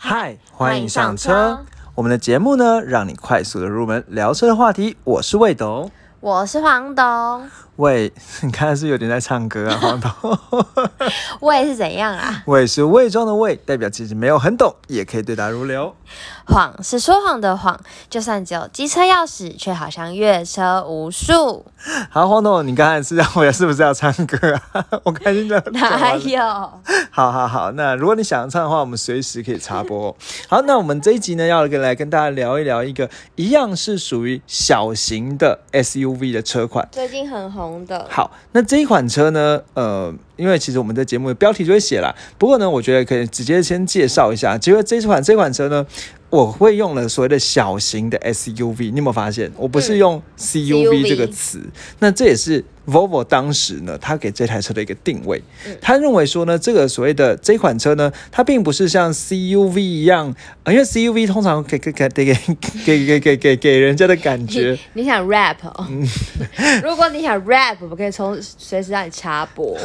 嗨，欢迎上车。我们的节目呢，让你快速的入门聊车的话题。我是魏董，我是黄董。喂，你看是有点在唱歌啊，黄董。喂是怎样啊？喂是伪装的喂，代表其实没有很懂，也可以对答如流。谎是说谎的谎，就算只有机车钥匙，却好像越车无数。好，黄董，你刚才是让我是不是要唱歌啊？我开心的。哪有？好好好，那如果你想唱的话，我们随时可以插播。好，那我们这一集呢，要跟来跟大家聊一聊一个一样是属于小型的 SUV 的车款，最近很红的。好，那这一款车呢，呃。因为其实我们的节目的标题就会写了，不过呢，我觉得可以直接先介绍一下。结果这款这款车呢，我会用了所谓的小型的 SUV，你有没有发现？我不是用 CUV 这个词，那这也是。Volvo 当时呢，他给这台车的一个定位，他认为说呢，这个所谓的这款车呢，它并不是像 CUV 一样，因为 CUV 通常给给给给给给给给给人家的感觉。你想 rap？哦 如果你想 rap，我可以从随时让你插播。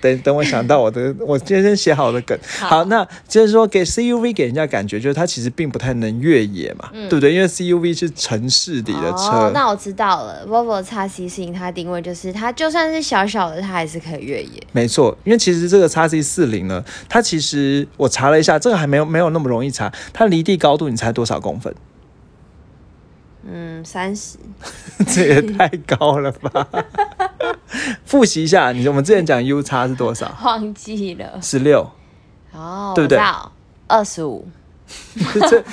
等 等，我想到我的，我今天写好的梗。好，那就是说给 CUV 给人家感觉，就是它其实并不太能越野嘛，对不对？因为 CUV 是城市里的车。那我知道了，Volvo x C 它定位就是它。它就算是小小的，它还是可以越野。没错，因为其实这个叉 C 四零呢，它其实我查了一下，这个还没有没有那么容易查。它离地高度，你猜多少公分？嗯，三十。这也太高了吧！复习一下，你我们之前讲 U 叉是多少？忘记了。十六。哦，对不对？二十五。这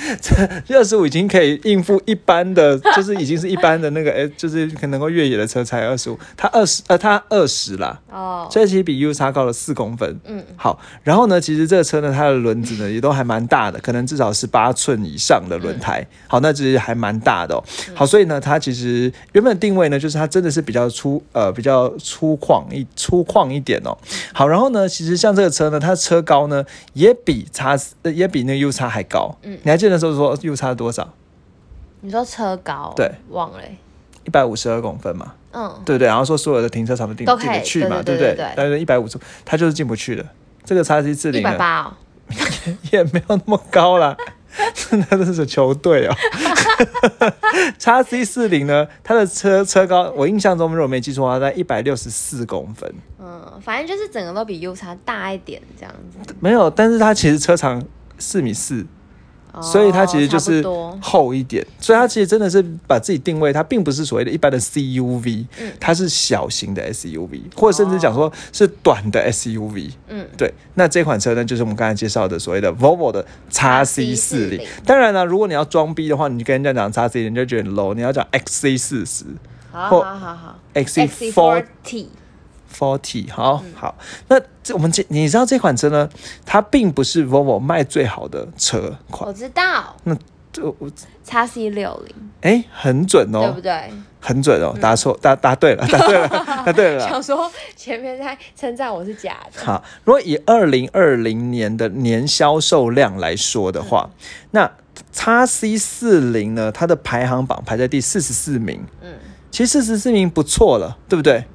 这二十五已经可以应付一般的，就是已经是一般的那个，哎，就是可能够越野的车才二十五，它二十呃，它二十啦，哦，所以其实比 U 叉高了四公分，嗯，好，然后呢，其实这个车呢，它的轮子呢也都还蛮大的，可能至少是八寸以上的轮胎，好，那其实还蛮大的哦，好，所以呢，它其实原本定位呢，就是它真的是比较粗，呃，比较粗犷一粗犷一点哦，好，然后呢，其实像这个车呢，它车高呢也比叉也比那个 U 叉还。高，嗯，你还记得那时候说又差多少？你说车高，对，忘了，一百五十二公分嘛，嗯，对不对？然后说所有的停车场都进进不去嘛，对不对？但是一百五十，它就是进不去的。这个叉 C 四零一百八，也没有那么高啦。那这是球队哦。叉 C 四零呢，它的车车高，我印象中如果没记错的话，在一百六十四公分。嗯，反正就是整个都比 U 叉大一点这样子。没有，但是它其实车长四米四。所以它其实就是厚一点，所以它其实真的是把自己定位，它并不是所谓的一般的 CUV，它是小型的 SUV，或者甚至讲说是短的 SUV。嗯，对。那这款车呢，就是我们刚才介绍的所谓的 Volvo 的 x C 四零。当然了，如果你要装逼的话，你就跟人家讲 x C，人家觉得 low。你要讲 XC 四十，好好好好，XC forty。Forty，好好，那这我们这你知道这款车呢？它并不是 Volvo 卖最好的车款。我知道。那这我叉 C 六零，哎，很准哦，对不对？很准哦，答错，答答对了，答对了，答对了。想说前面在称赞我是假的。好，如果以二零二零年的年销售量来说的话，那叉 C 四零呢，它的排行榜排在第四十四名。嗯，其实四十四名不错了，对不对？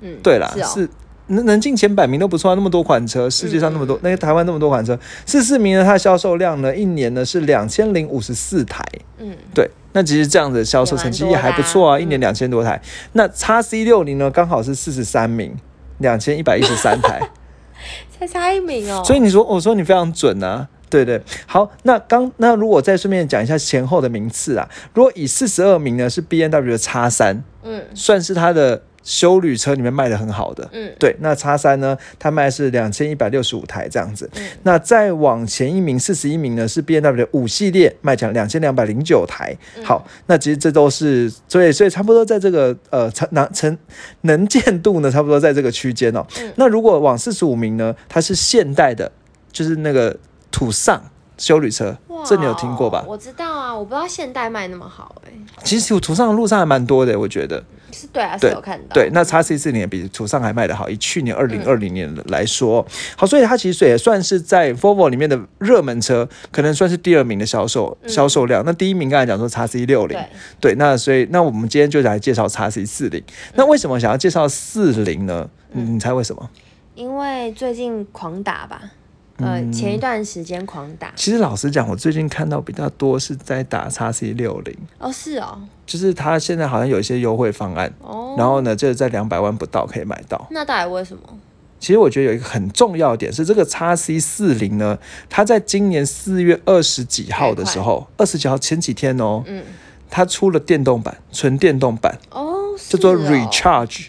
嗯，对啦，是能能进前百名都不错，那么多款车，世界上那么多，那个台湾那么多款车，四四名呢，它的销售量呢，一年呢是两千零五十四台，嗯，对，那其实这样的销售成绩也还不错啊，一年两千多台。那叉 C 六零呢，刚好是四十三名，两千一百一十三台，才差一名哦。所以你说，我说你非常准啊，对对。好，那刚那如果再顺便讲一下前后的名次啊，如果以四十二名呢是 B N W 的叉三，嗯，算是它的。修旅车里面卖的很好的，嗯，对，那叉三呢，它卖是两千一百六十五台这样子，嗯，那再往前一名四十一名呢是 B N W 的五系列卖讲两千两百零九台，好，那其实这都是所以所以差不多在这个呃成能成能见度呢差不多在这个区间哦，那如果往四十五名呢，它是现代的，就是那个土上。修旅车，这你有听过吧？我知道啊，我不知道现代卖那么好哎。其实土上路上还蛮多的，我觉得是对啊，是有看到。对，那叉 C 四零比途上还卖的好，以去年二零二零年来说，好，所以它其实也算是在 Volvo 里面的热门车，可能算是第二名的销售销售量。那第一名刚才讲说叉 C 六零，对，那所以那我们今天就来介绍叉 C 四零。那为什么想要介绍四零呢？你猜为什么？因为最近狂打吧。呃，前一段时间狂打。其实老实讲，我最近看到比较多是在打叉 C 六零。哦，是哦。就是它现在好像有一些优惠方案，哦，然后呢，就是在两百万不到可以买到。那到底为什么？其实我觉得有一个很重要的点是，这个叉 C 四零呢，它在今年四月二十几号的时候，二十几号前几天哦，嗯，它出了电动版，纯电动版，哦，叫做 Recharge。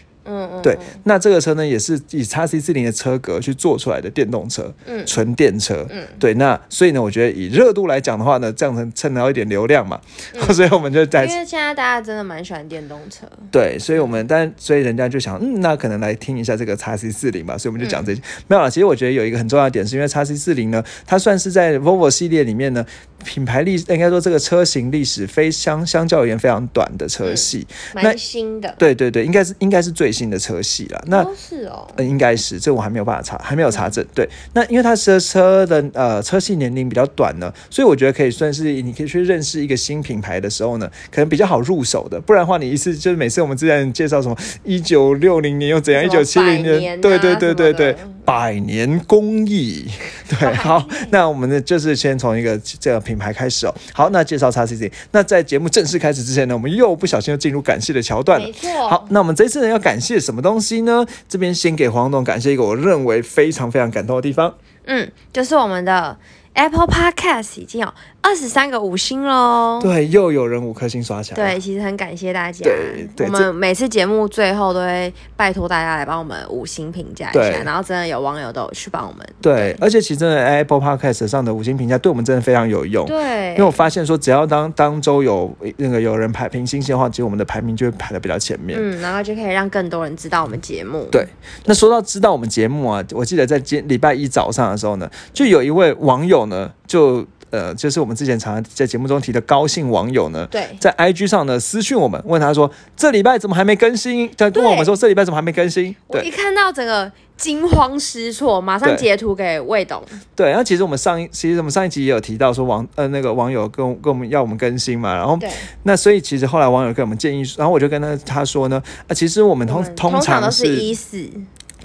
对，那这个车呢，也是以叉 C 四零的车格去做出来的电动车，嗯，纯电车，嗯，对，那所以呢，我觉得以热度来讲的话呢，这样能蹭到一点流量嘛，所以我们就在，因为现在大家真的蛮喜欢电动车，对，所以我们但所以人家就想，嗯，那可能来听一下这个叉 C 四零吧，所以我们就讲这些，没有了。其实我觉得有一个很重要的点，是因为叉 C 四零呢，它算是在 Volvo 系列里面呢。品牌历应该说这个车型历史非相相较而言非常短的车系，蛮新的。对对对，应该是应该是最新的车系了。那是哦，应该是这我还没有办法查，还没有查证。对，那因为它车车的呃车系年龄比较短呢，所以我觉得可以算是你可以去认识一个新品牌的时候呢，可能比较好入手的。不然的话，你一次就是每次我们之前介绍什么一九六零年又怎样，一九七零年，对对对对对。百年工艺，对，好，那我们呢就是先从一个这个品牌开始哦。好，那介绍叉 C C。那在节目正式开始之前呢，我们又不小心又进入感谢的桥段了。没错。好，那我们这次呢要感谢什么东西呢？这边先给黄董感谢一个我认为非常非常感动的地方。嗯，就是我们的 Apple Podcast 已经有。二十三个五星喽！对，又有人五颗星刷起来。对，其实很感谢大家。对对，我们每次节目最后都会拜托大家来帮我们五星评价一下，然后真的有网友都有去帮我们。对，而且其实真的 Apple Podcast 上的五星评价对我们真的非常有用。对，因为我发现说，只要当当周有那个有人排评星星的话，其实我们的排名就会排的比较前面。嗯，然后就可以让更多人知道我们节目。对，那说到知道我们节目啊，我记得在今礼拜一早上的时候呢，就有一位网友呢就。呃，就是我们之前常常在节目中提的高兴网友呢，对，在 IG 上呢私讯我们，问他说这礼拜怎么还没更新？他跟我们说这礼拜怎么还没更新？我一看到整个惊慌失措，马上截图给魏董。对，然后其实我们上一其实我们上一集也有提到说网呃那个网友跟跟我们要我们更新嘛，然后那所以其实后来网友跟我们建议，然后我就跟他他说呢，啊其实我们通通常都是一四。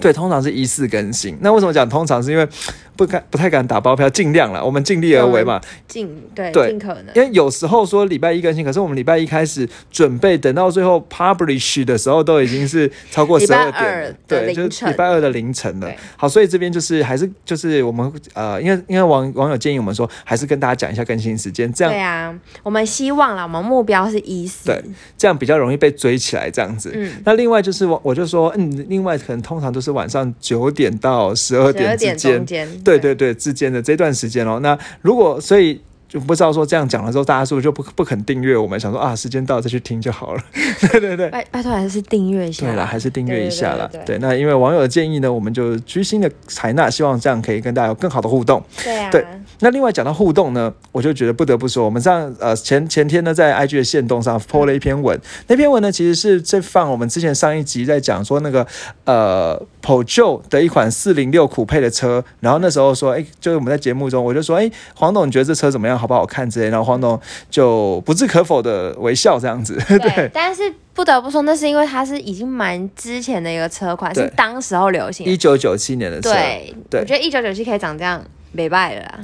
对，通常是一四更新。那为什么讲通常？是因为不敢不太敢打包票，尽量了，我们尽力而为嘛。尽对，尽可能。因为有时候说礼拜一更新，可是我们礼拜一开始准备，等到最后 publish 的时候，都已经是超过十二点，对，就是礼拜二的凌晨了。好，所以这边就是还是就是我们呃，因为因为网网友建议我们说，还是跟大家讲一下更新时间，这样对啊。我们希望啦，我们目标是一四，对，这样比较容易被追起来，这样子。嗯。那另外就是我我就说，嗯，另外可能通常都是晚上九点到十二点之间，对对对之间的这段时间哦。那如果所以。就不知道说这样讲了之后，大家是不是就不不肯订阅我们？想说啊，时间到再去听就好了。对对对，拜拜托还是订阅一下。对了，还是订阅一下了。对，那因为网友的建议呢，我们就虚心的采纳，希望这样可以跟大家有更好的互动。对啊。对，那另外讲到互动呢，我就觉得不得不说，我们上呃前前天呢在 IG 的线动上 po 了一篇文，那篇文呢其实是在放我们之前上一集在讲说那个呃 j o 的一款四零六酷配的车，然后那时候说哎，就是我们在节目中我就说哎，黄董你觉得这车怎么样？好不好看之类，然后黄总就不置可否的微笑这样子。对，但是不得不说，那是因为它是已经蛮之前的一个车款，是当时候流行，一九九七年的车。对，我觉得一九九七可以长这样。没败了，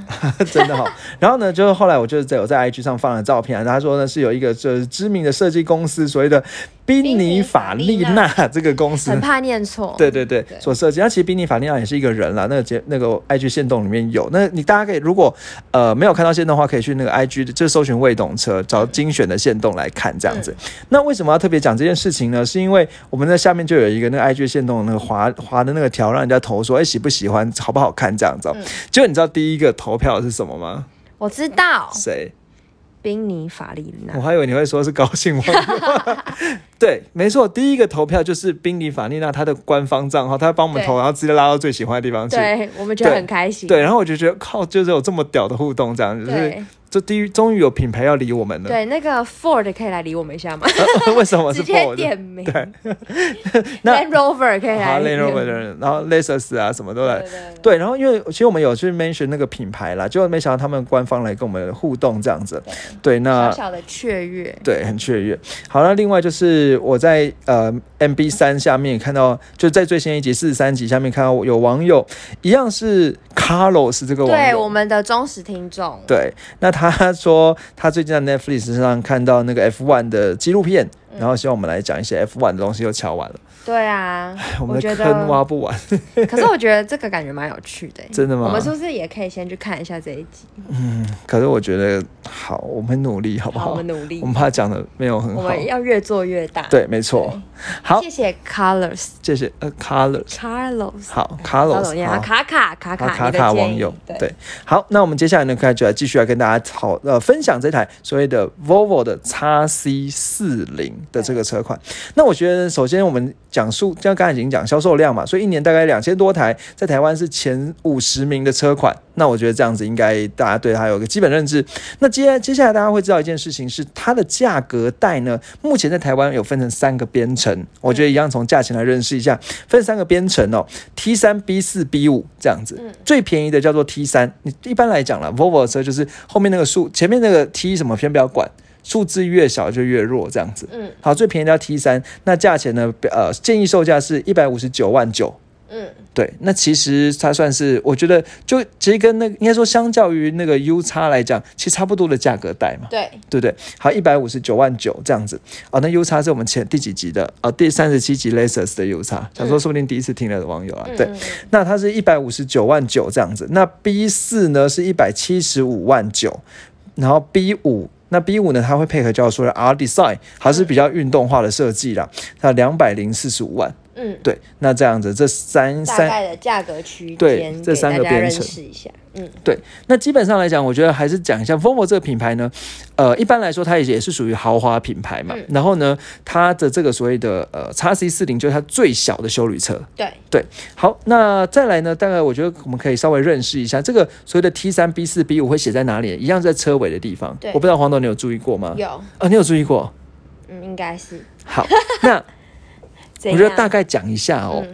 真的哈。然后呢，就是后来我就是在我在 IG 上放了照片，他说呢是有一个就是知名的设计公司，所谓的宾尼法利纳这个公司，很怕念错。对对对，所设计。那其实宾尼法利纳也是一个人啦，那个节那个 IG 线动里面有。那你大家可以如果呃没有看到线动的话，可以去那个 IG 就搜寻未懂车，找精选的线动来看这样子。那为什么要特别讲这件事情呢？是因为我们在下面就有一个那个 IG 线动那个滑滑的那个条，让人家投说哎喜不喜欢，好不好看这样子。就你知道第一个投票是什么吗？我知道谁，宾尼法利纳。我还以为你会说是高兴网友。对，没错，第一个投票就是宾尼法利纳他的官方账号，他帮我们投，然后直接拉到最喜欢的地方去。对我们觉得很开心。对，然后我就觉得靠，就是有这么屌的互动，这样就是。就第一，终于有品牌要理我们了。对，那个 Ford 可以来理我们一下吗？为什么是 Ford？点名。对，Land Rover 可以来。Land Rover 的人，然后 Lexus 啊，什么都来。对，然后因为其实我们有去 mention 那个品牌啦，就没想到他们官方来跟我们互动这样子。对，那小小的雀跃。对，很雀跃。好了，另外就是是我在呃 MB 三下面看到，就在最新一集四十三集下面看到有网友一样是 Carlos 这个网友，对我们的忠实听众。对，那他说他最近在 Netflix 上看到那个 F1 的纪录片，然后希望我们来讲一些 F1 的东西，又敲完了。对啊，我们的坑挖不完。可是我觉得这个感觉蛮有趣的。真的吗？我们是不是也可以先去看一下这一集？嗯，可是我觉得好，我们努力好不好？我们努力。我们怕讲的没有很好。我们要越做越大。对，没错。好，谢谢 Colors，谢谢呃 Colors。Carlos。好，Carlos。好，卡卡卡卡卡卡网友。对，好，那我们接下来呢，开始就来继续来跟大家讨呃分享这台所谓的 Volvo 的 x C 四零的这个车款。那我觉得首先我们。讲述，像刚才已经讲销售量嘛，所以一年大概两千多台，在台湾是前五十名的车款。那我觉得这样子应该大家对它有个基本认知。那接接下来大家会知道一件事情是它的价格带呢，目前在台湾有分成三个编程，我觉得一样从价钱来认识一下，分三个编程哦，T 三、B 四、B 五这样子。最便宜的叫做 T 三，你一般来讲了，Volvo 车就是后面那个数，前面那个 T 什么先不要管。数字越小就越弱，这样子。嗯，好，最便宜的 T 三，那价钱呢？呃，建议售价是一百五十九万九。嗯，对，那其实它算是，我觉得就其实跟那应该说，相较于那个 U 叉来讲，其实差不多的价格带嘛。对，对不对？好，一百五十九万九这样子。哦，那 U 叉是我们前第几集的？哦，第三十七集 Lexus 的 U 叉，想说说不定第一次听了的网友啊。对，那它是一百五十九万九这样子。那 B 四呢是一百七十五万九，然后 B 五。那 B 五呢？它会配合叫做 R Design，还是比较运动化的设计啦。它两百零四十五万。嗯，对。那这样子，这三三概的价格区间，对，这三个编程。嗯，对，那基本上来讲，我觉得还是讲一下 Volvo 这个品牌呢，呃，一般来说它也也是属于豪华品牌嘛。然后呢，它的这个所谓的呃叉 C 四零就是它最小的修旅车。对对，好，那再来呢，大概我觉得我们可以稍微认识一下这个所谓的 T 三 B 四 B 五会写在哪里，一样在车尾的地方。对，我不知道黄董你有注意过吗？有啊，你有注意过？嗯，应该是。好，那我觉得大概讲一下哦。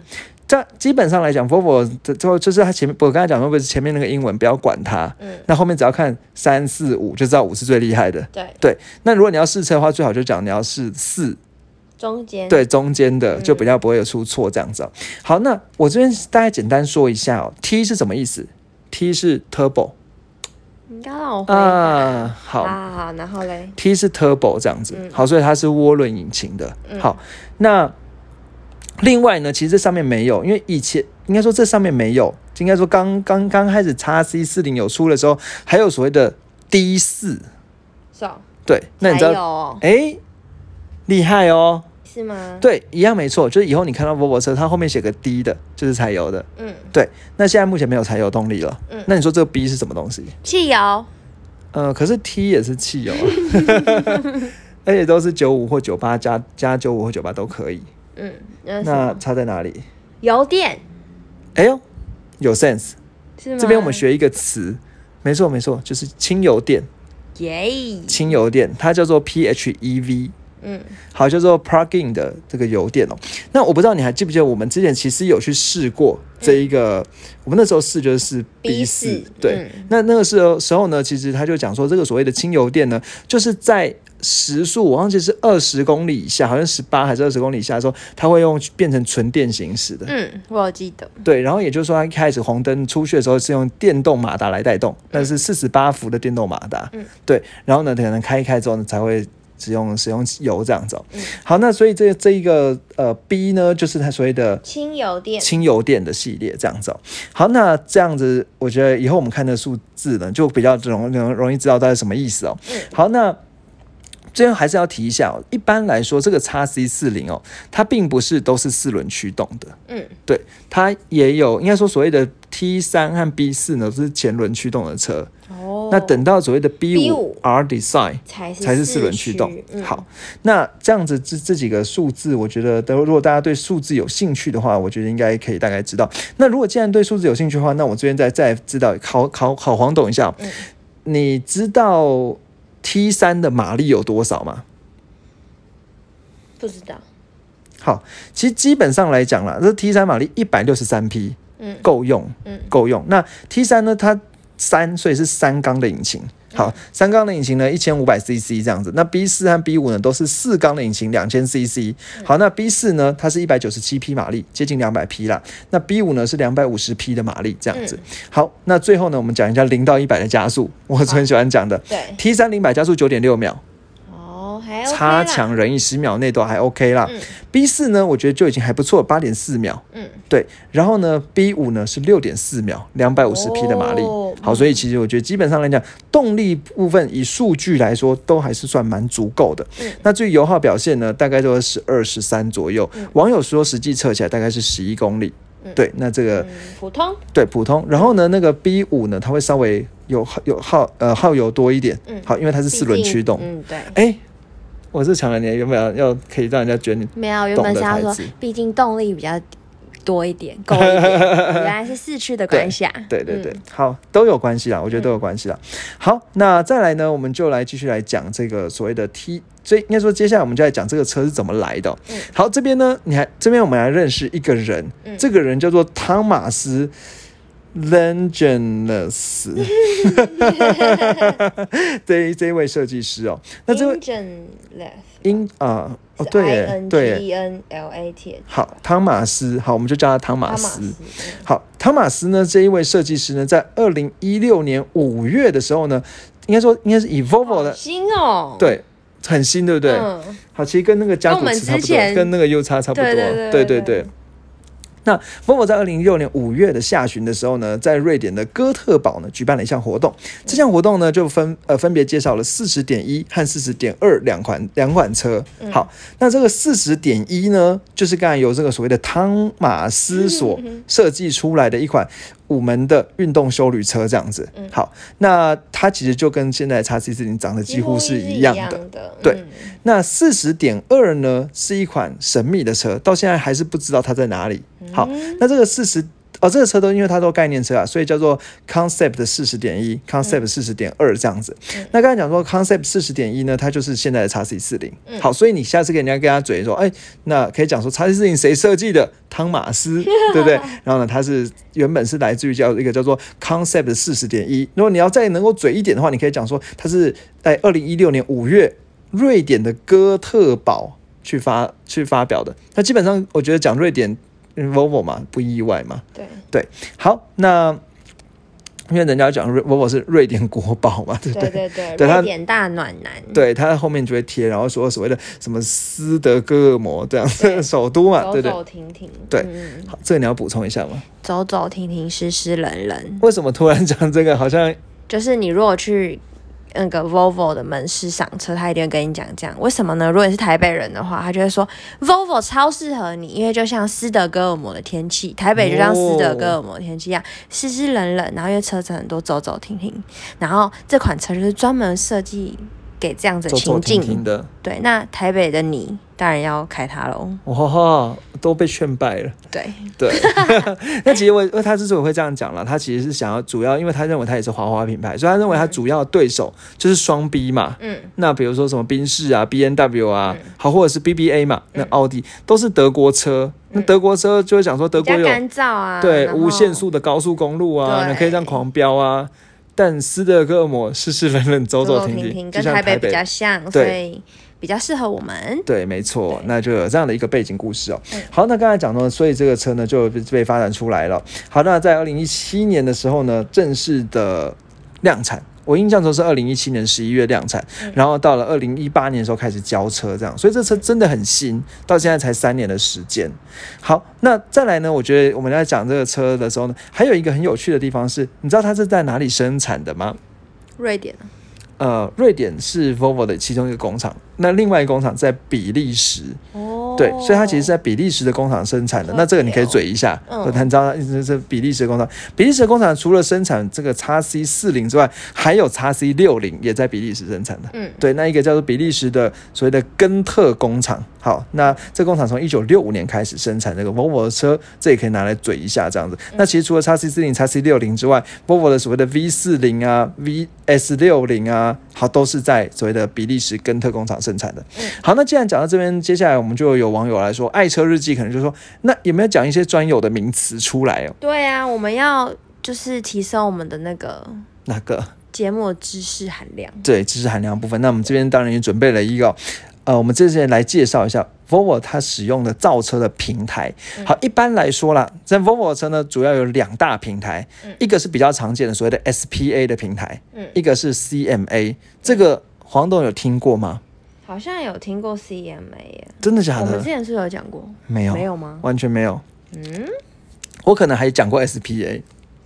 这基本上来讲，Volvo 的最后就是它前面，我刚才讲会不会是前面那个英文，不要管它。嗯。那后面只要看三四五，就知道五是最厉害的。对。对。那如果你要试车的话，最好就讲你要试四。中间。对，中间的就比较不会有出错这样子。好，那我这边大概简单说一下哦，T 是什么意思？T 是 Turbo。你刚让我回啊。好。好，然后嘞？T 是 Turbo 这样子。好，所以它是涡轮引擎的。好，那。另外呢，其实这上面没有，因为以前应该说这上面没有，应该说刚刚刚开始叉 C 四零有出的时候，还有所谓的 D 四，是啊，对，那你知道？哎，厉害哦，是吗？对，一样没错，就是以后你看到 Volvo 车，它后面写个 D 的，就是柴油的，嗯，对。那现在目前没有柴油动力了，嗯，那你说这个 B 是什么东西？汽油。呃，可是 T 也是汽油，啊 而且都是九五或九八加加九五或九八都可以。嗯，那差在哪里？油电。哎呦，有 sense。这边我们学一个词，没错没错，就是轻油电。耶。轻油电，它叫做 PHEV。嗯。好，叫做 plug-in 的这个油电哦。那我不知道你还记不记得，我们之前其实有去试过这一个，我们那时候试就是 B 四。对。那那个时候时候呢，其实他就讲说，这个所谓的轻油电呢，就是在。时速我忘记是二十公里以下，好像十八还是二十公里以下的时候，它会用变成纯电行驶的。嗯，我记得。对，然后也就是说，它一开始红灯出去的时候是用电动马达来带动，但是四十八伏的电动马达。嗯，对。然后呢，可能开一开之后呢，才会使用使用油这样子。嗯，好，那所以这这一个呃 B 呢，就是它所谓的轻油电轻油电的系列这样子。好，那这样子，我觉得以后我们看的数字呢，就比较容容容易知道它是什么意思哦。嗯，好，那。最后还是要提一下哦，一般来说，这个叉 C 四零哦，它并不是都是四轮驱动的。嗯，对，它也有，应该说所谓的 T 三和 B 四呢，是前轮驱动的车。哦，那等到所谓的 B 五 R Design 才才是四轮驱动。好，那这样子这这几个数字，我觉得，如果大家对数字有兴趣的话，我觉得应该可以大概知道。那如果既然对数字有兴趣的话，那我这边再再知道考考考黄董一下，你知道？T 三的马力有多少吗？不知道。好，其实基本上来讲啦，这 T 三马力一百六十三匹，嗯，够用，嗯，够用。那 T 三呢，它三，所以是三缸的引擎。好，三缸的引擎呢，一千五百 CC 这样子。那 B 四和 B 五呢，都是四缸的引擎，两千 CC。好，那 B 四呢，它是一百九十七匹马力，接近两百匹啦。那 B 五呢是两百五十匹的马力，这样子。好，那最后呢，我们讲一下零到一百的加速，我很喜欢讲的。对，T 三零百加速九点六秒。差强人意，十秒内都还 OK 啦。B 四呢，我觉得就已经还不错，八点四秒。嗯，对。然后呢，B 五呢是六点四秒，两百五十匹的马力。好，所以其实我觉得基本上来讲，动力部分以数据来说，都还是算蛮足够的。嗯，那至于油耗表现呢，大概都是十二十三左右。网友说实际测起来大概是十一公里。对，那这个普通。对，普通。然后呢，那个 B 五呢，它会稍微有有耗呃耗油多一点。嗯，好，因为它是四轮驱动。嗯，对。哎。我是强了，你原本要可以让人家觉得你没有，原本是要说，毕竟动力比较多一点，够一点，原来是四驱的关系啊。对对对，好，都有关系啦，我觉得都有关系啦。好，那再来呢，我们就来继续来讲这个所谓的 T，所以应该说接下来我们就来讲这个车是怎么来的。嗯，好，这边呢，你还这边我们来认识一个人，这个人叫做汤马斯。Lengenless，这这位设计师哦，那这位 In 啊，哦对对，E N L A T，好，汤马斯，好，我们就叫他汤马斯。好，汤马斯呢，这一位设计师呢，在二零一六年五月的时候呢，应该说应该是以 Volvo 的新哦，对，很新，对不对？好，其实跟那个加古驰差不多，跟那个 U 叉差不多，对对。对。那 Volvo 在二零一六年五月的下旬的时候呢，在瑞典的哥特堡呢举办了一项活动。这项活动呢就分呃分别介绍了四十点一和四十点二两款两款车。好，那这个四十点一呢，就是刚才由这个所谓的汤马斯所设计出来的一款。五门的运动修旅车这样子，好，那它其实就跟现在叉 C 四零长得几乎是一样的，对。那四十点二呢，是一款神秘的车，到现在还是不知道它在哪里。好，那这个四十。哦，这个车都因为它都概念车啊，所以叫做 Concept 四十点一，Concept 四十点二这样子。那刚才讲说 Concept 四十点一呢，它就是现在的叉 C 四零。好，所以你下次跟人家跟他嘴说，哎，那可以讲说叉 C 四零谁设计的？汤马斯，对不对？然后呢，它是原本是来自于叫一个叫做 Concept 四十点一。如果你要再能够嘴一点的话，你可以讲说它是在二零一六年五月瑞典的哥特堡去发去发表的。那基本上我觉得讲瑞典。Volvo 嘛，不意外嘛。对对，好，那因为人家讲 Volvo 是瑞典国宝嘛，对不对？对对对，瑞典大暖男。对，他后面就会贴，然后说所谓的什么斯德哥尔摩这样子 首都嘛，对对？走走停停。对，好，这个你要补充一下吗？走走停停，湿湿冷冷。为什么突然讲这个？好像就是你如果去。那个 Volvo 的门市上车，他一定会跟你讲这样，为什么呢？如果你是台北人的话，他就会说 Volvo 超适合你，因为就像斯德哥尔摩的天气，台北就像斯德哥尔摩天气一样，湿湿冷冷，然后因为车子很多，走走停停，然后这款车就是专门设计。给这样子情境的，对，那台北的你当然要开它喽。哇，都被劝败了。对对，那其实我为他之所以会这样讲了，他其实是想要主要，因为他认为他也是华华品牌，所以他认为他主要对手就是双 B 嘛。嗯，那比如说什么宾士啊、B N W 啊，好，或者是 B B A 嘛，那奥迪都是德国车。那德国车就会讲说德国有干燥啊，对，无限速的高速公路啊，你可以这样狂飙啊。但斯德哥尔摩是是冷冷，走走停停，跟台北比较像，所以比较适合我们。对，没错，那就有这样的一个背景故事哦。好，那刚才讲到，所以这个车呢就被发展出来了。好，那在二零一七年的时候呢，正式的量产。我印象中是二零一七年十一月量产，然后到了二零一八年的时候开始交车，这样，所以这车真的很新，到现在才三年的时间。好，那再来呢？我觉得我们在讲这个车的时候呢，还有一个很有趣的地方是，你知道它是在哪里生产的吗？瑞典。呃，瑞典是 Volvo 的其中一个工厂，那另外一个工厂在比利时。哦，对，所以它其实是在比利时的工厂生产的。那这个你可以嘴一下，嗯，你知道，是是比利时的工厂。比利时的工厂除了生产这个叉 C 四零之外，还有叉 C 六零也在比利时生产的。嗯，对，那一个叫做比利时的所谓的根特工厂。好，那这工厂从一九六五年开始生产这个 Volvo 的车，这也可以拿来嘴一下这样子。那其实除了叉 C 四零、叉 C 六零之外，Volvo 的所谓的 V 四零啊、VS 六零啊。好，都是在所谓的比利时根特工厂生产的。好，那既然讲到这边，接下来我们就有网友来说，爱车日记可能就说，那有没有讲一些专有的名词出来哦？对啊，我们要就是提升我们的那个哪个？节目知识含量。对，知识含量部分。那我们这边当然也准备了一个，呃，我们这些来介绍一下 Volvo 它使用的造车的平台。好，一般来说啦，在 Volvo 车呢，主要有两大平台，一个是比较常见的所谓的 SPA 的平台，嗯，一个是 CMA。这个黄董有听过吗？好像有听过 CMA 耶，真的假的？我们之前是有讲过，没有？没有吗？完全没有。嗯，我可能还讲过 SPA。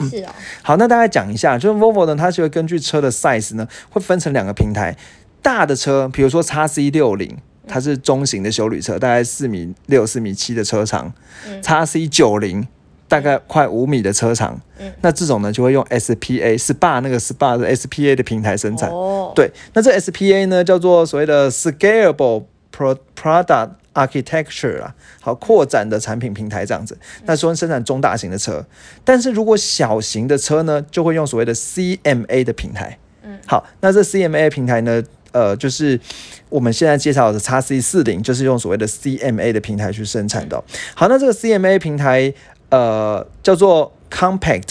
是哦。好，那大概讲一下，就是 Volvo 呢，它是会根据车的 size 呢，会分成两个平台。大的车，比如说 x C 六零，它是中型的修旅车，大概四米六、四米七的车长。x C 九零。大概快五米的车长，嗯，那这种呢就会用 SPA SPA 那个 SPA 的 SPA 的平台生产，哦，对，那这 SPA 呢叫做所谓的 Scalable Product Architecture 啊，好扩展的产品平台这样子，那说生产中大型的车，但是如果小型的车呢，就会用所谓的 CMA 的平台，嗯，好，那这 CMA 平台呢，呃，就是我们现在介绍的 x C 四零，就是用所谓的 CMA 的平台去生产的，好，那这个 CMA 平台。呃，叫做 compact，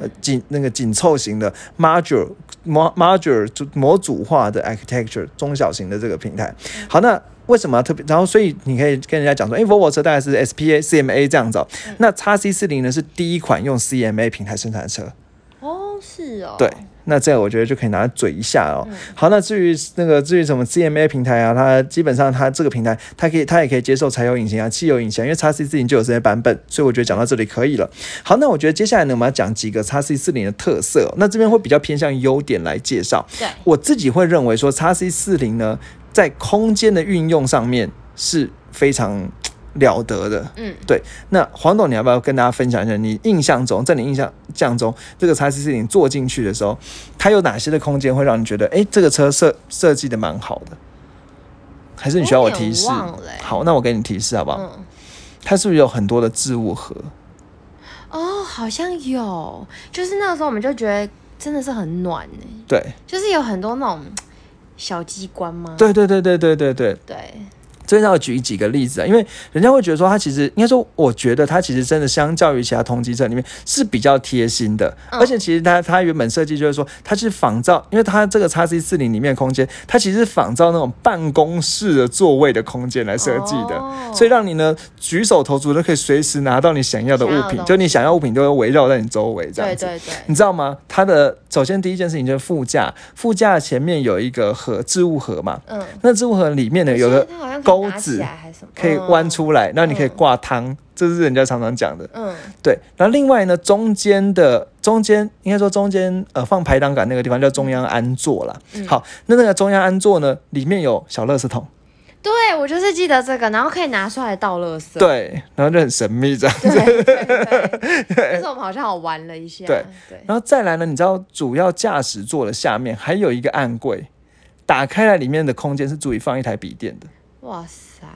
呃紧那个紧凑型的 modular modular 模组化的 architecture 中小型的这个平台。好，那为什么特别？然后所以你可以跟人家讲说，哎，Volvo 车大概是 SPA CMA 这样子。那 x C 四零呢是第一款用 CMA 平台生产的车。哦，是哦。对。那这样我觉得就可以拿来嘴一下哦。好，那至于那个至于什么 CMA 平台啊，它基本上它这个平台它可以它也可以接受柴油引擎啊、汽油引擎，因为叉 C 四零就有这些版本，所以我觉得讲到这里可以了。好，那我觉得接下来呢，我们要讲几个叉 C 四零的特色。那这边会比较偏向优点来介绍。对，我自己会认为说叉 C 四零呢，在空间的运用上面是非常。了得的，嗯，对。那黄董，你要不要跟大家分享一下？你印象中，在你印象象中，这个叉 C 四零坐进去的时候，它有哪些的空间会让你觉得，哎，这个车设设计的蛮好的？还是你需要我提示？好，那我给你提示好不好？嗯。它是不是有很多的置物盒？哦，好像有。就是那个时候，我们就觉得真的是很暖呢。对。就是有很多那种小机关吗？对对对对对对对。对。这边要举几个例子啊，因为人家会觉得说，他其实应该说，我觉得他其实真的相较于其他同级车里面是比较贴心的，而且其实它它原本设计就是说，它是仿照，因为它这个叉 C 四零里面空间，它其实仿照那种办公室的座位的空间来设计的，所以让你呢举手投足都可以随时拿到你想要的物品，就你想要物品都会围绕在你周围这样子。对对对，你知道吗？它的首先第一件事情就是副驾，副驾前面有一个盒置物盒嘛，嗯，那置物盒里面呢有个。钩子可以弯出来，那你可以挂汤，这是人家常常讲的。嗯，对。然后另外呢，中间的中间应该说中间呃放排挡杆那个地方叫中央安座啦。好，那那个中央安座呢，里面有小垃圾桶。对，我就是记得这个，然后可以拿出来倒垃圾。对，然后就很神秘这样子。但是我们好像好玩了一下。对对。然后再来呢，你知道主要驾驶座的下面还有一个暗柜，打开来里面的空间是足以放一台笔电的。哇塞！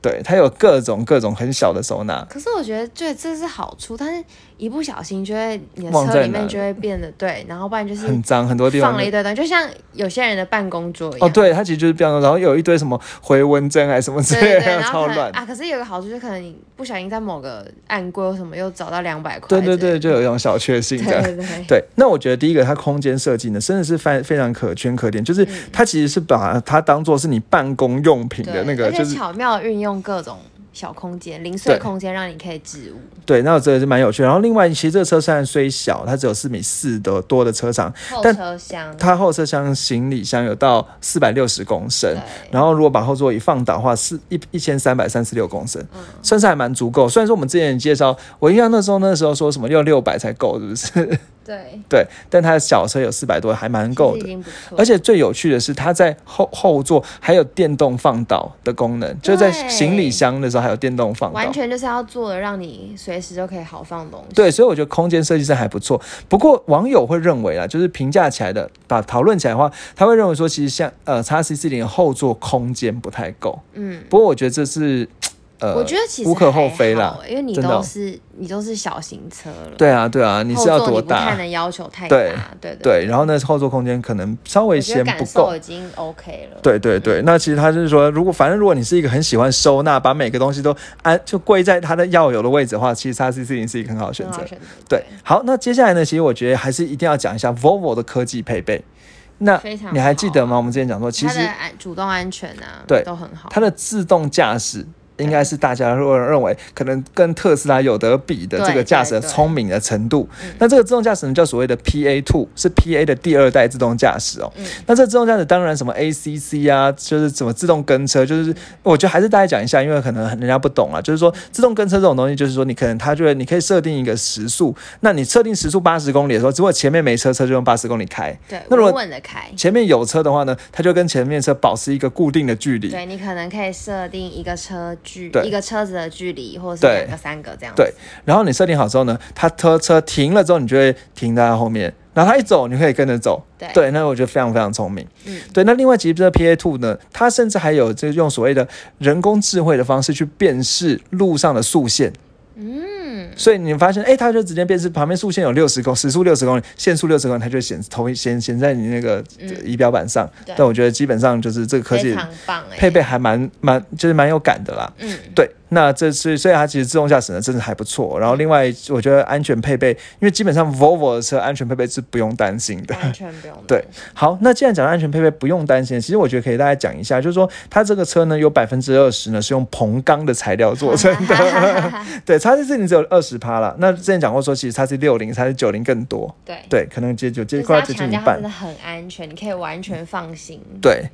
对，它有各种各种很小的收纳。可是我觉得，对，这是好处，但是。一不小心就会你的车里面就会变得 对，然后不然就是很脏，很多地方放了一堆东西，就像有些人的办公桌一样。哦，对，它其实就是这样，然后有一堆什么回纹针还是什么之类的，超乱啊！可是有个好处，就可能你不小心在某个暗柜或什么又找到两百块。对对对，就有一种小确幸这样。对，那我觉得第一个它空间设计呢，真的是非非常可圈可点，就是它其实是把它当做是你办公用品的那个，就是巧妙运用各种。小空间、零碎空间，让你可以置物。对，那我这个是蛮有趣。然后另外，其实这个车虽然虽小，它只有四米四的多的车长，后车厢它后车厢行李箱有到四百六十公升。然后如果把后座椅放倒的话，是一一千三百三十六公升，算是还蛮足够。虽然说我们之前介绍，我印象那时候那时候说什么要六百才够，是不是？对对，但它的小车有四百多，还蛮够的。而且最有趣的是，它在后后座还有电动放倒的功能，就在行李箱的时候还有电动放，完全就是要做的，让你随时都可以好放东西。对，所以我觉得空间设计上还不错。不过网友会认为啊，就是评价起来的，把讨论起来的话，他会认为说，其实像呃，叉 C 四零后座空间不太够。嗯，不过我觉得这是。呃，我觉得其实无可厚还非啦，因为你都是你都是小型车了，对啊，对啊，你是要多大？要求太大，对对然后呢，后座空间可能稍微我觉得感嫌不够。已经 OK 了，对对对，那其实他就是说，如果反正如果你是一个很喜欢收纳，把每个东西都安就归在它的要有的位置的话，其实 x C 四零是一个很好的选择。对，好，那接下来呢，其实我觉得还是一定要讲一下 Volvo 的科技配备。那你还记得吗？啊我们之前讲说，其实安主动安全啊，对都很好，它的自动驾驶应该是大家认认为可能跟特斯拉有得比的这个对驾驶的聪明的程度嗯。那这个自动驾驶呢，叫所谓的 PA Two，是 PA 的第二代自动驾驶哦。嗯那这自动驾驶当然什么 ACC 啊，就是什么自动跟车，就是我觉得还是大家讲一下，因为可能人家不懂啊。就是说自动跟车这种东西，就是说你可能它就会你可以设定一个时速，那你设定时速八十公里的时候，如果前面没车，车就用八十公里开。对，那如果稳稳的开。前面有车的话呢，它就跟前面车保持一个固定的距离。对你可能可以设定一个车距，一个车子的距离，或者是两个、三个这样子。对，然后你设定好之后呢，它车车停了之后，你就会停在它后面，然后它一走，你可以跟着走。对那我觉得非常非常聪明。嗯，对，那另外其实这个 PA Two 呢，它甚至还有这用所谓的人工智慧的方式去辨识路上的速线。嗯，所以你发现，哎，它就直接变成旁边速限有六十公时速六十公里，限速六十公里，它就显投显显在你那个嗯仪表板上。对但我觉得基本上就是这个科技配备还蛮蛮就是蛮有感的啦。嗯，对，那这是所以它其实自动驾驶呢真的还不错。然后另外我觉得安全配备，因为基本上 Volvo 的车安全配备是不用担心的。完全不用。对，好，那既然讲到安全配备不用担心，其实我觉得可以大家讲一下，就是说它这个车呢有百分之二十呢是用硼钢的材料做成的，对，叉 C 四零只有二十趴了。那之前讲过说，其实它是六零、它是九零更多，对，对，可能接就接快接近一半真的。很安全，你可以完全放心。对，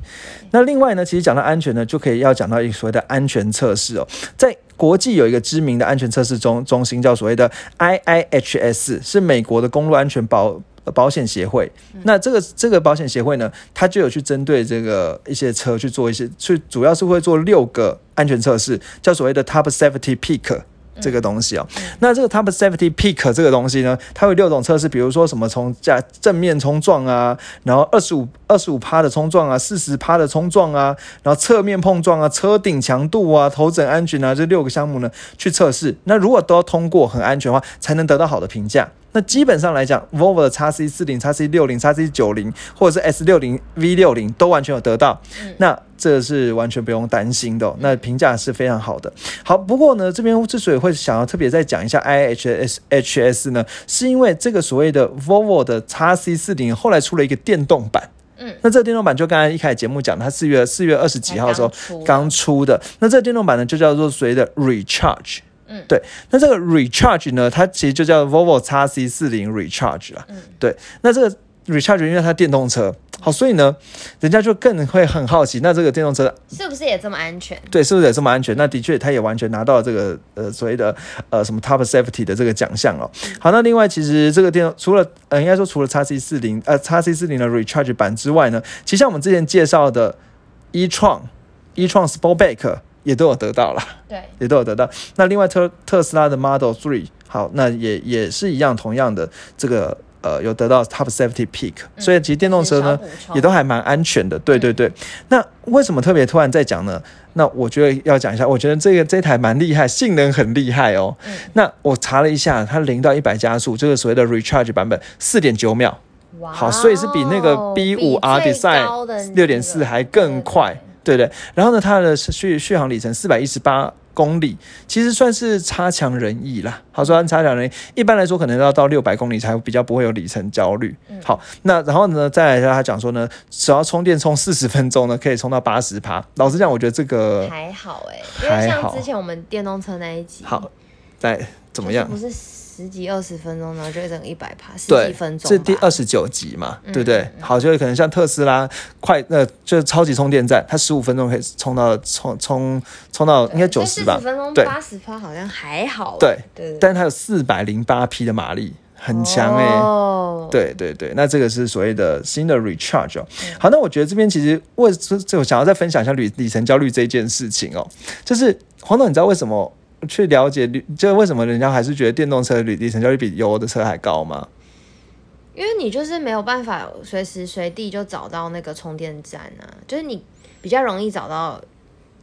那另外呢，其实讲到安全呢，就可以要讲到一个所谓的安全测试哦，在国际有一个知名的安全测试中中心，叫所谓的 IIHS，是美国的公路安全保。呃保险协会，那这个这个保险协会呢，它就有去针对这个一些车去做一些，去主要是会做六个安全测试，叫所谓的 Top Safety Peak。这个东西哦，那这个 Top Safety Peak 这个东西呢，它有六种测试，比如说什么从架正面冲撞啊，然后二十五二十五趴的冲撞啊，四十趴的冲撞啊，然后侧面碰撞啊，车顶强度啊，头枕安全啊，这六个项目呢去测试。那如果都要通过很安全的话，才能得到好的评价。那基本上来讲，Volvo 的 x C 四零、x C 六零、x C 九零，或者是 S 六零、V 六零都完全有得到。那这是完全不用担心的哦、那评价是非常好的。好，不过呢，这边之所以会想要特别再讲一下 IHS HS 呢，是因为这个所谓的 Volvo 的 x C 四零后来出了一个电动版。嗯，那这个电动版就刚才一开始节目讲，它四月四月二十几号的时候刚出刚出的。那这个电动版呢，就叫做所谓的 Recharge。嗯对，那这个 Recharge 呢，它其实就叫 Volvo x C 四零 Recharge 啦。嗯对，那这个 Recharge 因为它电动车，好，所以呢，人家就更会很好奇，那这个电动车是不是也这么安全？对，是不是也这么安全？那的确，它也完全拿到了这个呃所谓的呃什么 Top Safety 的这个奖项哦。好，那另外其实这个电除了呃应该说除了 x C 四零呃 x C 四零的 Recharge 版之外呢，其实像我们之前介绍的 e 创 e 创 Sportback 也都有得到了。对，也都有得到。那另外特特斯拉的 Model Three，好，那也也是一样，同样的这个呃有得到 Top Safety Peak，、所以其实电动车呢也都还蛮安全的。对对对。那为什么特别突然在讲呢？那我觉得要讲一下，我觉得这个这台蛮厉害，性能很厉害哦。嗯那我查了一下，它零到一百加速，这个所谓的 Recharge 版本四点九秒，哇哦好，所以是比那个 B 五 R 比最 Design 六点四还更快。对对，然后呢，它的续续航里程四百一十八公里，其实算是差强人意啦。好，说差强人意，一般来说可能要到六百公里才比较不会有里程焦虑。好，那然后呢，再来他讲说呢，只要充电充四十分钟呢，可以充到八十趴。老实讲，我觉得这个还好哎、因为像之前我们电动车那一集，好，再怎么样就是？不是十几二十分钟，然后就会整个一百趴，十对几分，钟吧，这第二十九集嘛，嗯对不对？好，就是可能像特斯拉快，呃，就是超级充电站，它十五分钟可以充到充充充到应该九十吧对。八十趴好像还好欸，对对。对，但是它有四百零八匹的马力，很强哎、哦，对对对，那这个是所谓的新的 recharge 哦。嗯。好，那我觉得这边其实为这这我想要再分享一下里里程焦虑这件事情哦，就是黄总，你知道为什么去了解旅，就为什么人家还是觉得电动车里里程焦虑比油的车还高吗？因为你就是没有办法随时随地就找到那个充电站啊，就是你比较容易找到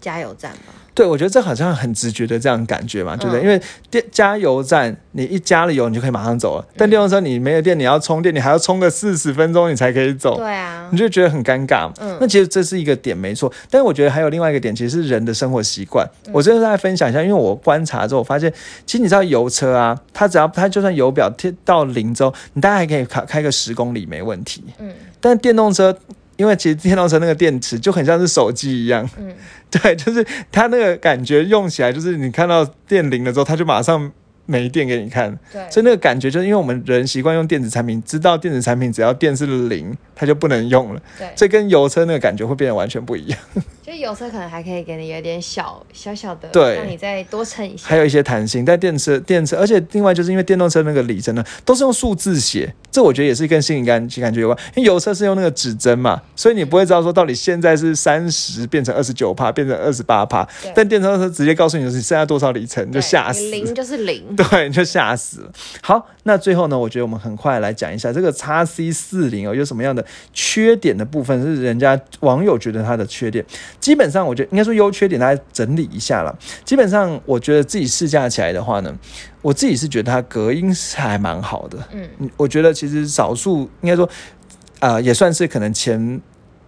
加油站吧。对，我觉得这好像很直觉的这样感觉嘛，对不对？因为电加油站，你一加了油，你就可以马上走了。但电动车你没有电，你要充电，你还要充个四十分钟，你才可以走。对啊，你就觉得很尴尬。嗯，那其实这是一个点，没错。但是我觉得还有另外一个点，其实是人的生活习惯。我真的在分享一下，因为我观察之后，我发现，其实你知道油车啊，它只要它就算油表贴到零之后，你大概还可以开开个十公里没问题。嗯，但电动车。因为其实电动车那个电池就很像是手机一样，嗯，对，就是它那个感觉用起来，就是你看到电铃了之后，它就马上没电给你看，对，所以那个感觉就是因为我们人习惯用电子产品，知道电子产品只要电是零，它就不能用了，对，所以跟油车那个感觉会变得完全不一样。就油车可能还可以给你有点小小小的，对，让你再多撑一下，还有一些弹性。但电车电车，而且另外就是因为电动车那个里程呢，都是用数字写。这我觉得也是跟心理感感觉有关，因为油车是用那个指针嘛，所以你不会知道说到底现在是三十变成二十九帕，变成二十八帕。但电动车直接告诉你是剩下多少里程，就吓死。零就是零，对，就吓死了。好，那最后呢，我觉得我们很快来讲一下这个叉 C 四零哦，有什么样的缺点的部分是人家网友觉得它的缺点。基本上，我觉得应该说优缺点，大家整理一下了。基本上，我觉得自己试驾起来的话呢。我自己是觉得它隔音是还蛮好的，嗯，我觉得其实少数应该说，啊，也算是可能前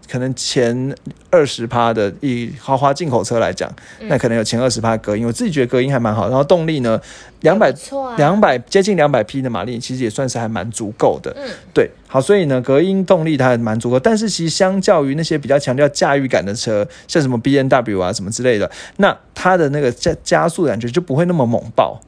可能前二十趴的，以豪华进口车来讲，那可能有前二十趴隔音。我自己觉得隔音还蛮好，然后动力呢，两百两百接近两百匹的马力，其实也算是还蛮足够的，嗯，对，好，所以呢，隔音动力它还蛮足够，但是其实相较于那些比较强调驾驭感的车，像什么 B N W 啊什么之类的，那它的那个加加速感觉就不会那么猛爆。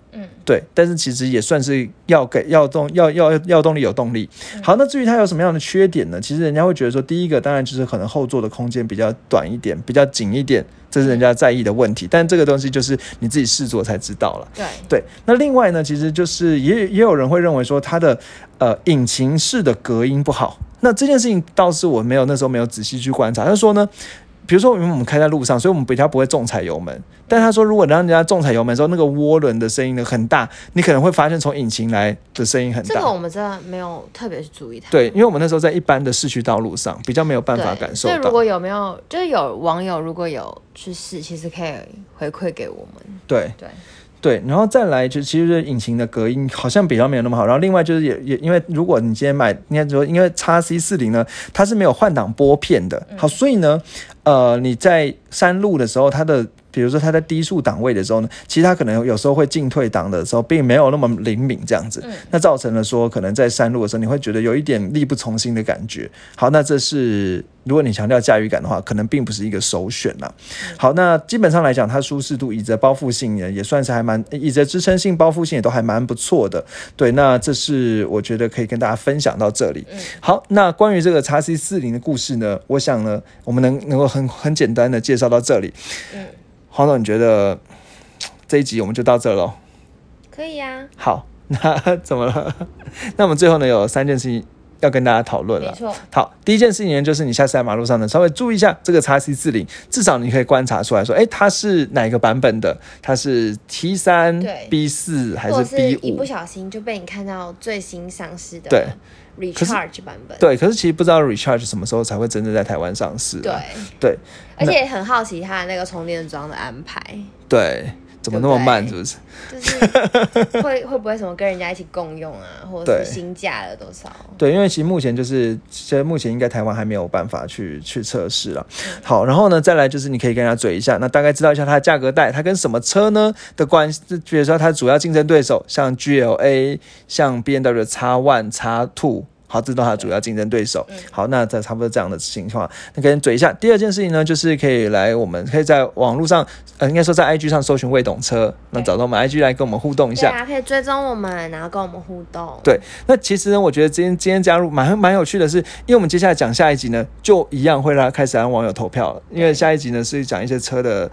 对，但是其实也算是要给要动要要要动力有动力。好，那至于它有什么样的缺点呢？其实人家会觉得说，第一个当然就是可能后座的空间比较短一点，比较紧一点，这是人家在意的问题。但这个东西就是你自己试坐才知道了。对对，那另外呢，其实就是也也有人会认为说它的呃引擎室的隔音不好。那这件事情倒是我没有那时候没有仔细去观察。他说呢。比如说，因为我们开在路上，所以我们比较不会重踩油门。但他说，如果让人家重踩油门的时候，那个涡轮的声音呢很大，你可能会发现从引擎来的声音很大。这个我们真的没有特别去注意它。对，因为我们那时候在一般的市区道路上，比较没有办法感受到。所以如果有没有，就是有网友如果有去试，其实可以回馈给我们。对对。对，然后再来就其实引擎的隔音好像比较没有那么好。然后另外就是也也因为如果你今天买，应该说因为叉 C 四零呢，它是没有换挡拨片的。好，所以呢，呃，你在山路的时候，它的。比如说它在低速档位的时候呢，其实它可能有时候会进退档的时候，并没有那么灵敏这样子，那造成了说可能在山路的时候，你会觉得有一点力不从心的感觉。好，那这是如果你强调驾驭感的话，可能并不是一个首选啦。好，那基本上来讲，它舒适度、椅子包覆性也也算是还蛮，椅子支撑性、包覆性也都还蛮不错的。对，那这是我觉得可以跟大家分享到这里。好，那关于这个叉 C 四零的故事呢，我想呢，我们能能够很很简单的介绍到这里。嗯。黄总，你觉得这一集我们就到这喽？可以呀。好，那怎么了？那我们最后呢有三件事情要跟大家讨论了。没错。好，第一件事情呢就是你下次在马路上呢稍微注意一下这个叉 C 四零，至少你可以观察出来说，哎，它是哪个版本的？它是 T 三、B 四还是 B 五？一不小心就被你看到最新上市的。对。Recharge 版本对，可是其实不知道 Recharge 什么时候才会真正在台湾上市。对对，而且很好奇它的那个充电桩的安排。对。怎么那么慢？是不是？就是会 会不会什么跟人家一起共用啊，或者是新价了多少？对，因为其实目前就是，现在目前应该台湾还没有办法去去测试了。好，然后呢，再来就是你可以跟人家嘴一下，那大概知道一下它的价格带，它跟什么车呢的关系？比如说它主要竞争对手，像 GLA、像 B N W X One、X Two。好，知道它主要竞争对手。好，那这差不多这样的情况，那跟嘴一下。第二件事情呢，就是可以来，我们可以在网络上，呃，应该说在 IG 上搜寻未懂车，那找到我们 IG 来跟我们互动一下。对啊，可以追踪我们，然后跟我们互动。对，那其实呢，我觉得今天今天加入蛮蛮有趣的是，因为我们接下来讲下一集呢，就一样会让开始让网友投票了，因为下一集呢是讲一些车的。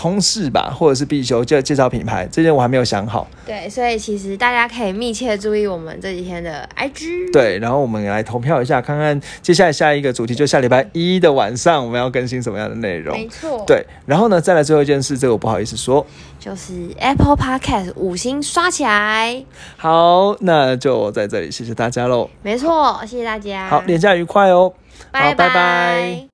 通事吧，或者是必修，就介绍品牌，这件我还没有想好。对，所以其实大家可以密切注意我们这几天的 IG。对，然后我们来投票一下，看看接下来下一个主题，就下礼拜一的晚上我们要更新什么样的内容。没错。对，然后呢，再来最后一件事，这个我不好意思说，就是 Apple Podcast 五星刷起来。好，那就在这里，谢谢大家喽。没错，谢谢大家。好，廉假愉快哦。拜拜。